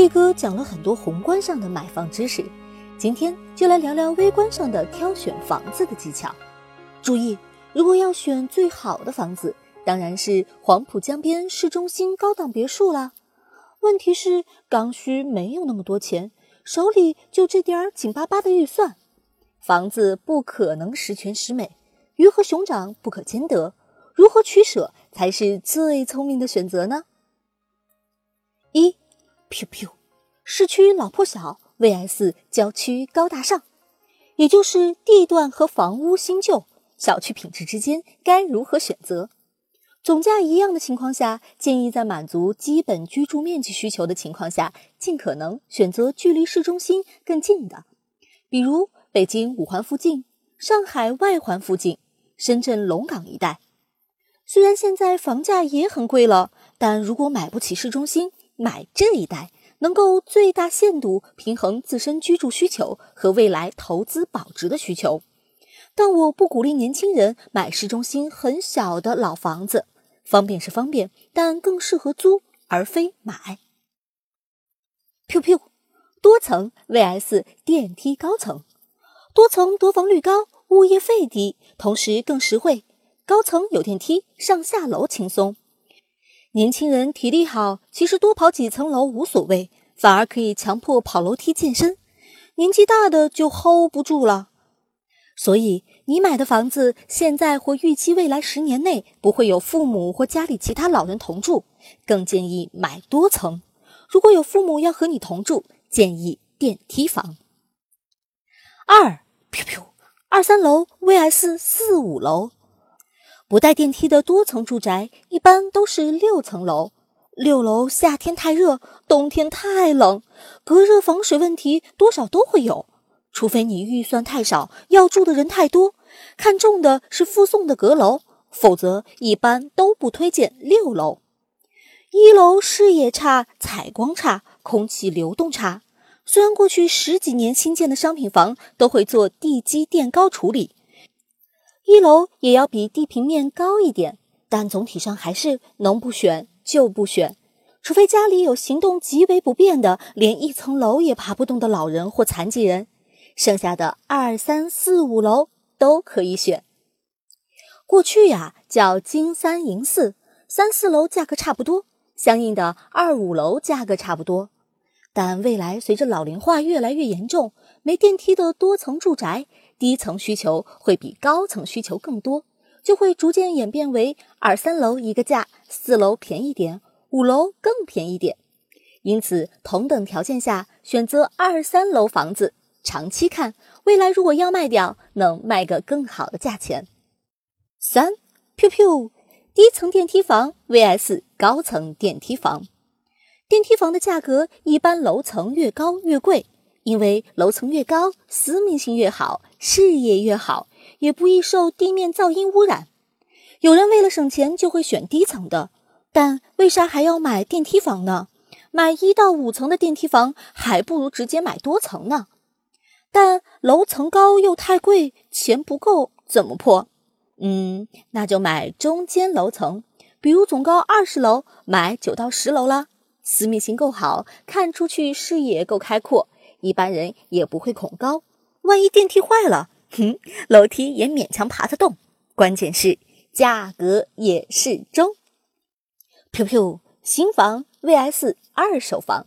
力哥讲了很多宏观上的买房知识，今天就来聊聊微观上的挑选房子的技巧。注意，如果要选最好的房子，当然是黄浦江边市中心高档别墅啦。问题是刚需没有那么多钱，手里就这点儿紧巴巴的预算，房子不可能十全十美，鱼和熊掌不可兼得，如何取舍才是最聪明的选择呢？，pew pew，市区老破小 vs 郊区高大上，也就是地段和房屋新旧、小区品质之间该如何选择？总价一样的情况下，建议在满足基本居住面积需求的情况下，尽可能选择距离市中心更近的，比如北京五环附近、上海外环附近、深圳龙岗一带。虽然现在房价也很贵了，但如果买不起市中心，买这一带能够最大限度平衡自身居住需求和未来投资保值的需求。但我不鼓励年轻人买市中心很小的老房子，方便是方便，但更适合租而非买。Q Q，多层 vs 电梯高层，多层得房率高，物业费低，同时更实惠；高层有电梯，上下楼轻松。年轻人体力好，其实多跑几层楼无所谓，反而可以强迫跑楼梯健身。年纪大的就 hold 不住了。所以，你买的房子现在或预期未来十年内不会有父母或家里其他老人同住，更建议买多层。如果有父母要和你同住，建议电梯房。二，二三楼 vs 四五楼，不带电梯的多层住宅一般都是六层楼。六楼夏天太热，冬天太冷，隔热防水问题多少都会有。除非你预算太少，要住的人太多，看中的是附送的阁楼，否则一般都不推荐六楼。一楼视野差、采光差、空气流动差。虽然过去十几年新建的商品房都会做地基垫高处理，一楼也要比地平面高一点，但总体上还是能不选就不选，除非家里有行动极为不便的，连一层楼也爬不动的老人或残疾人。剩下的二三四五楼都可以选。过去呀叫金三银四，三四楼价格差不多，相应的二五楼价格差不多。但未来随着老龄化越来越严重，没电梯的多层住宅，低层需求会比高层需求更多，就会逐渐演变为二三楼一个价，四楼便宜点，五楼更便宜点。因此，同等条件下选择二三楼房子。长期看，未来如果要卖掉，能卖个更好的价钱。三，Q Q，低层电梯房 vs 高层电梯房。电梯房的价格一般楼层越高越贵，因为楼层越高，私密性越好，视野越好，也不易受地面噪音污染。有人为了省钱就会选低层的，但为啥还要买电梯房呢？买一到五层的电梯房，还不如直接买多层呢。但楼层高又太贵，钱不够怎么破？嗯，那就买中间楼层，比如总高二十楼，买九到十楼啦。私密性够好，看出去视野够开阔，一般人也不会恐高。万一电梯坏了，哼，楼梯也勉强爬得动。关键是价格也适中。Q Q 新房 vs 二手房。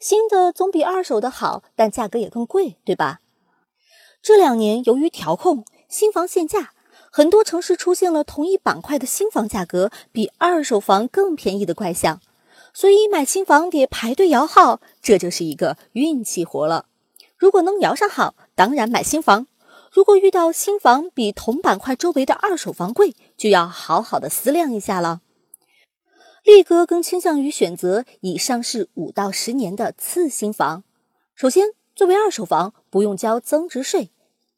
新的总比二手的好，但价格也更贵，对吧？这两年由于调控，新房限价，很多城市出现了同一板块的新房价格比二手房更便宜的怪象，所以买新房得排队摇号，这就是一个运气活了。如果能摇上号，当然买新房；如果遇到新房比同板块周围的二手房贵，就要好好的思量一下了。力哥更倾向于选择已上市五到十年的次新房。首先，作为二手房，不用交增值税；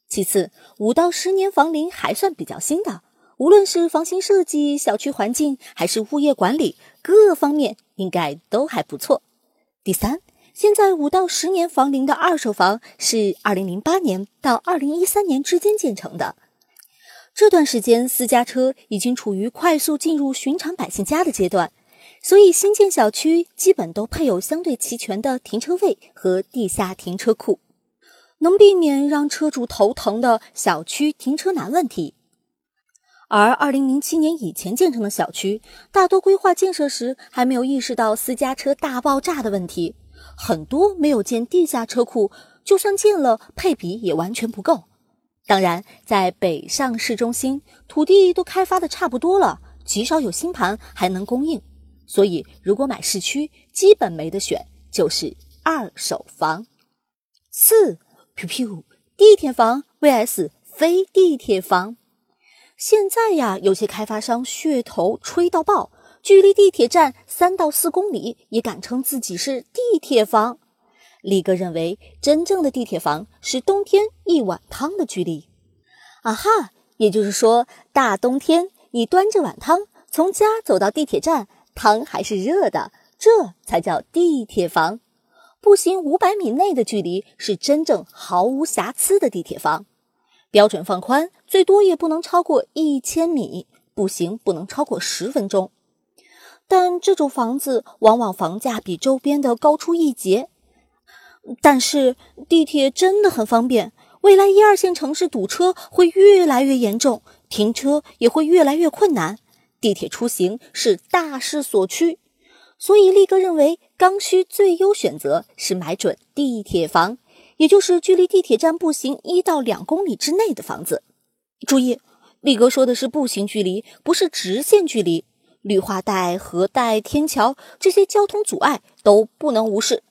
其次，五到十年房龄还算比较新的，无论是房型设计、小区环境还是物业管理，各方面应该都还不错。第三，现在五到十年房龄的二手房是二零零八年到二零一三年之间建成的。这段时间，私家车已经处于快速进入寻常百姓家的阶段，所以新建小区基本都配有相对齐全的停车位和地下停车库，能避免让车主头疼的小区停车难问题。而二零零七年以前建成的小区，大多规划建设时还没有意识到私家车大爆炸的问题，很多没有建地下车库，就算建了，配比也完全不够。当然，在北上市中心，土地都开发的差不多了，极少有新盘还能供应。所以，如果买市区，基本没得选，就是二手房。四，Q Q，地铁房 vs 非地铁房。现在呀，有些开发商噱头吹到爆，距离地铁站三到四公里也敢称自己是地铁房。李哥认为，真正的地铁房是冬天一碗汤的距离。啊哈，也就是说，大冬天你端着碗汤从家走到地铁站，汤还是热的，这才叫地铁房。步行五百米内的距离是真正毫无瑕疵的地铁房。标准放宽，最多也不能超过一千米，步行不能超过十分钟。但这种房子往往房价比周边的高出一截。但是地铁真的很方便，未来一二线城市堵车会越来越严重，停车也会越来越困难。地铁出行是大势所趋，所以力哥认为刚需最优选择是买准地铁房。也就是距离地铁站步行一到两公里之内的房子。注意，力哥说的是步行距离，不是直线距离。绿化带、河带、天桥这些交通阻碍都不能无视。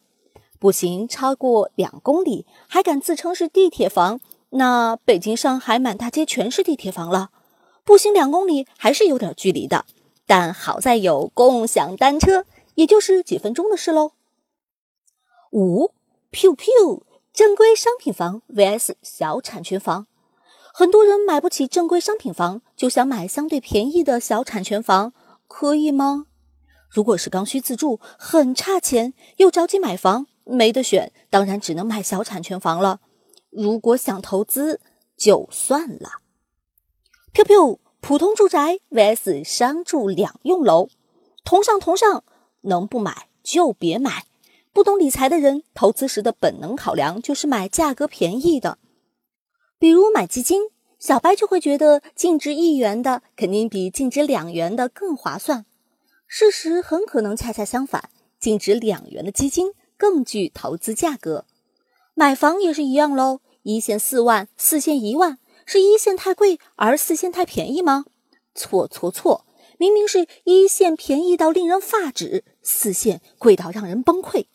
步行超过两公里还敢自称是地铁房？那北京、上海满大街全是地铁房了。步行两公里还是有点距离的，但好在有共享单车，也就是几分钟的事喽。五，pew pew。正规商品房 vs 小产权房，很多人买不起正规商品房，就想买相对便宜的小产权房，可以吗？如果是刚需自住，很差钱又着急买房，没得选，当然只能买小产权房了。如果想投资，就算了。飘飘，普通住宅 vs 商住两用楼，同上同上，能不买就别买。不懂理财的人，投资时的本能考量就是买价格便宜的，比如买基金。小白就会觉得净值一元的肯定比净值两元的更划算。事实很可能恰恰相反，净值两元的基金更具投资价格。买房也是一样喽，一线四万，四线一万，是一线太贵而四线太便宜吗？错错错，明明是一线便宜到令人发指，四线贵到让人崩溃。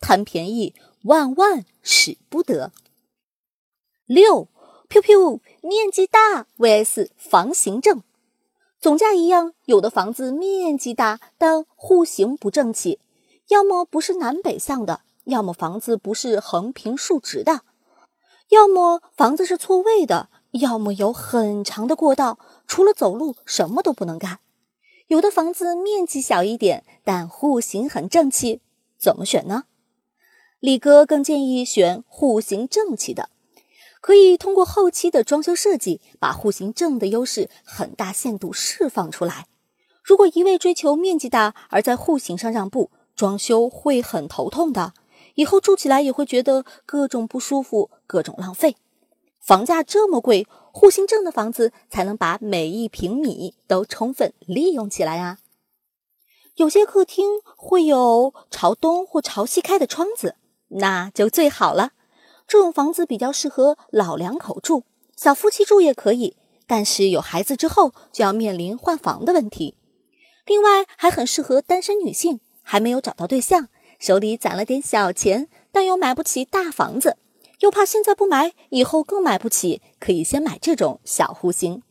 贪便宜，万万使不得。六，Q Q，面积大 vs 房型正，总价一样，有的房子面积大，但户型不正气，要么不是南北向的，要么房子不是横平竖直的，要么房子是错位的，要么有很长的过道，除了走路什么都不能干。有的房子面积小一点，但户型很正气，怎么选呢？李哥更建议选户型正气的，可以通过后期的装修设计，把户型正的优势很大限度释放出来。如果一味追求面积大而在户型上让步，装修会很头痛的，以后住起来也会觉得各种不舒服、各种浪费。房价这么贵，户型正的房子才能把每一平米都充分利用起来啊！有些客厅会有朝东或朝西开的窗子。那就最好了，这种房子比较适合老两口住，小夫妻住也可以。但是有孩子之后就要面临换房的问题。另外还很适合单身女性，还没有找到对象，手里攒了点小钱，但又买不起大房子，又怕现在不买以后更买不起，可以先买这种小户型。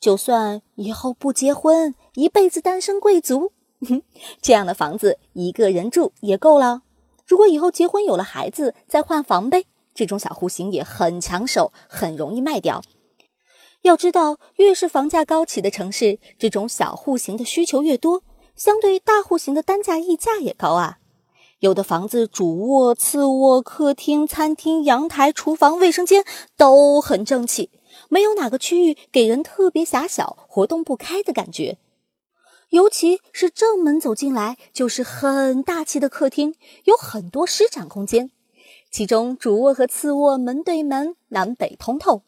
就算以后不结婚，一辈子单身贵族，这样的房子一个人住也够了。如果以后结婚有了孩子再换房呗，这种小户型也很抢手，很容易卖掉。要知道，越是房价高起的城市，这种小户型的需求越多，相对大户型的单价溢价也高啊。有的房子主卧、次卧、客厅、餐厅、阳台、厨房、卫生间都很正气，没有哪个区域给人特别狭小、活动不开的感觉。尤其是正门走进来就是很大气的客厅，有很多施展空间。其中主卧和次卧门对门，南北通透；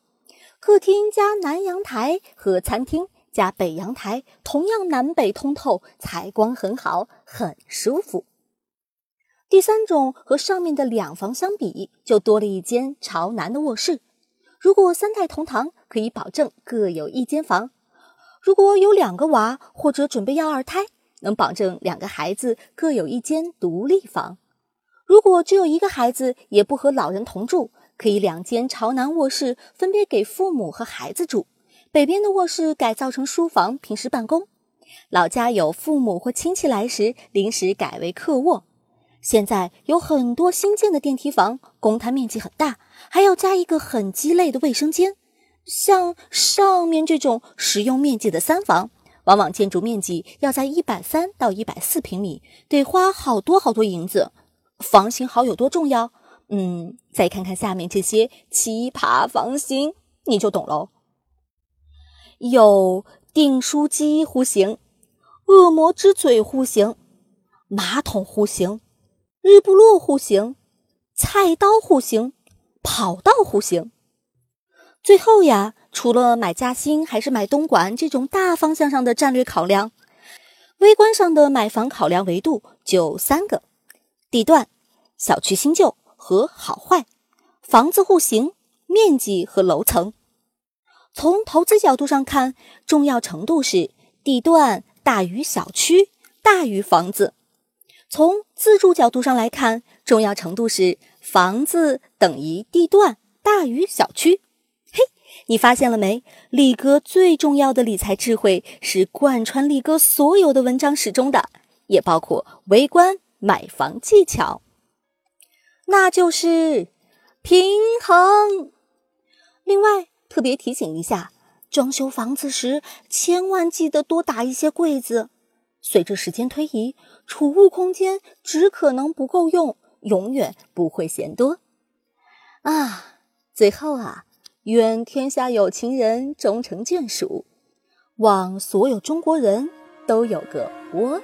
客厅加南阳台和餐厅加北阳台，同样南北通透，采光很好，很舒服。第三种和上面的两房相比，就多了一间朝南的卧室。如果三代同堂，可以保证各有一间房；如果有两个娃或者准备要二胎，能保证两个孩子各有一间独立房。如果只有一个孩子，也不和老人同住，可以两间朝南卧室分别给父母和孩子住，北边的卧室改造成书房，平时办公。老家有父母或亲戚来时，临时改为客卧。现在有很多新建的电梯房，公摊面积很大，还要加一个很鸡肋的卫生间。像上面这种实用面积的三房，往往建筑面积要在一百三到一百四平米，得花好多好多银子。房型好有多重要？嗯，再看看下面这些奇葩房型，你就懂喽。有订书机户型、恶魔之嘴户型、马桶户型、日不落户型、菜刀户型、跑道户型。最后呀，除了买嘉兴还是买东莞这种大方向上的战略考量，微观上的买房考量维度就三个：地段。小区新旧和好坏，房子户型、面积和楼层。从投资角度上看，重要程度是地段大于小区大于房子；从自住角度上来看，重要程度是房子等于地段大于小区。你发现了没？力哥最重要的理财智慧是贯穿力哥所有的文章始终的，也包括微观买房技巧。那就是平衡。另外，特别提醒一下，装修房子时千万记得多打一些柜子。随着时间推移，储物空间只可能不够用，永远不会嫌多。啊，最后啊，愿天下有情人终成眷属，望所有中国人都有个窝。